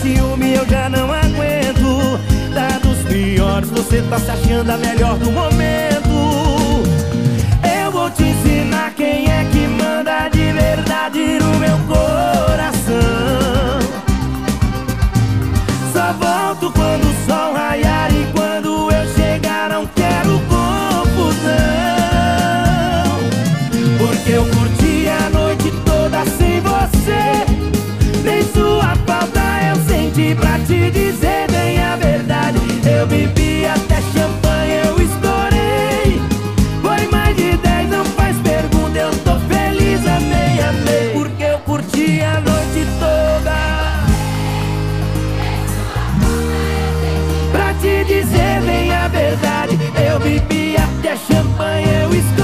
ciúme eu já não aguento. Dados piores, você tá se achando a melhor do momento. Eu vou te ensinar quem é que manda de verdade no meu coração. Eu bebi até champanhe, eu estourei. Foi mais de dez, não faz pergunta, eu tô feliz, amei, amei. Porque eu curti a noite toda. Pra te dizer bem a verdade Eu bebi até champanhe, eu estourei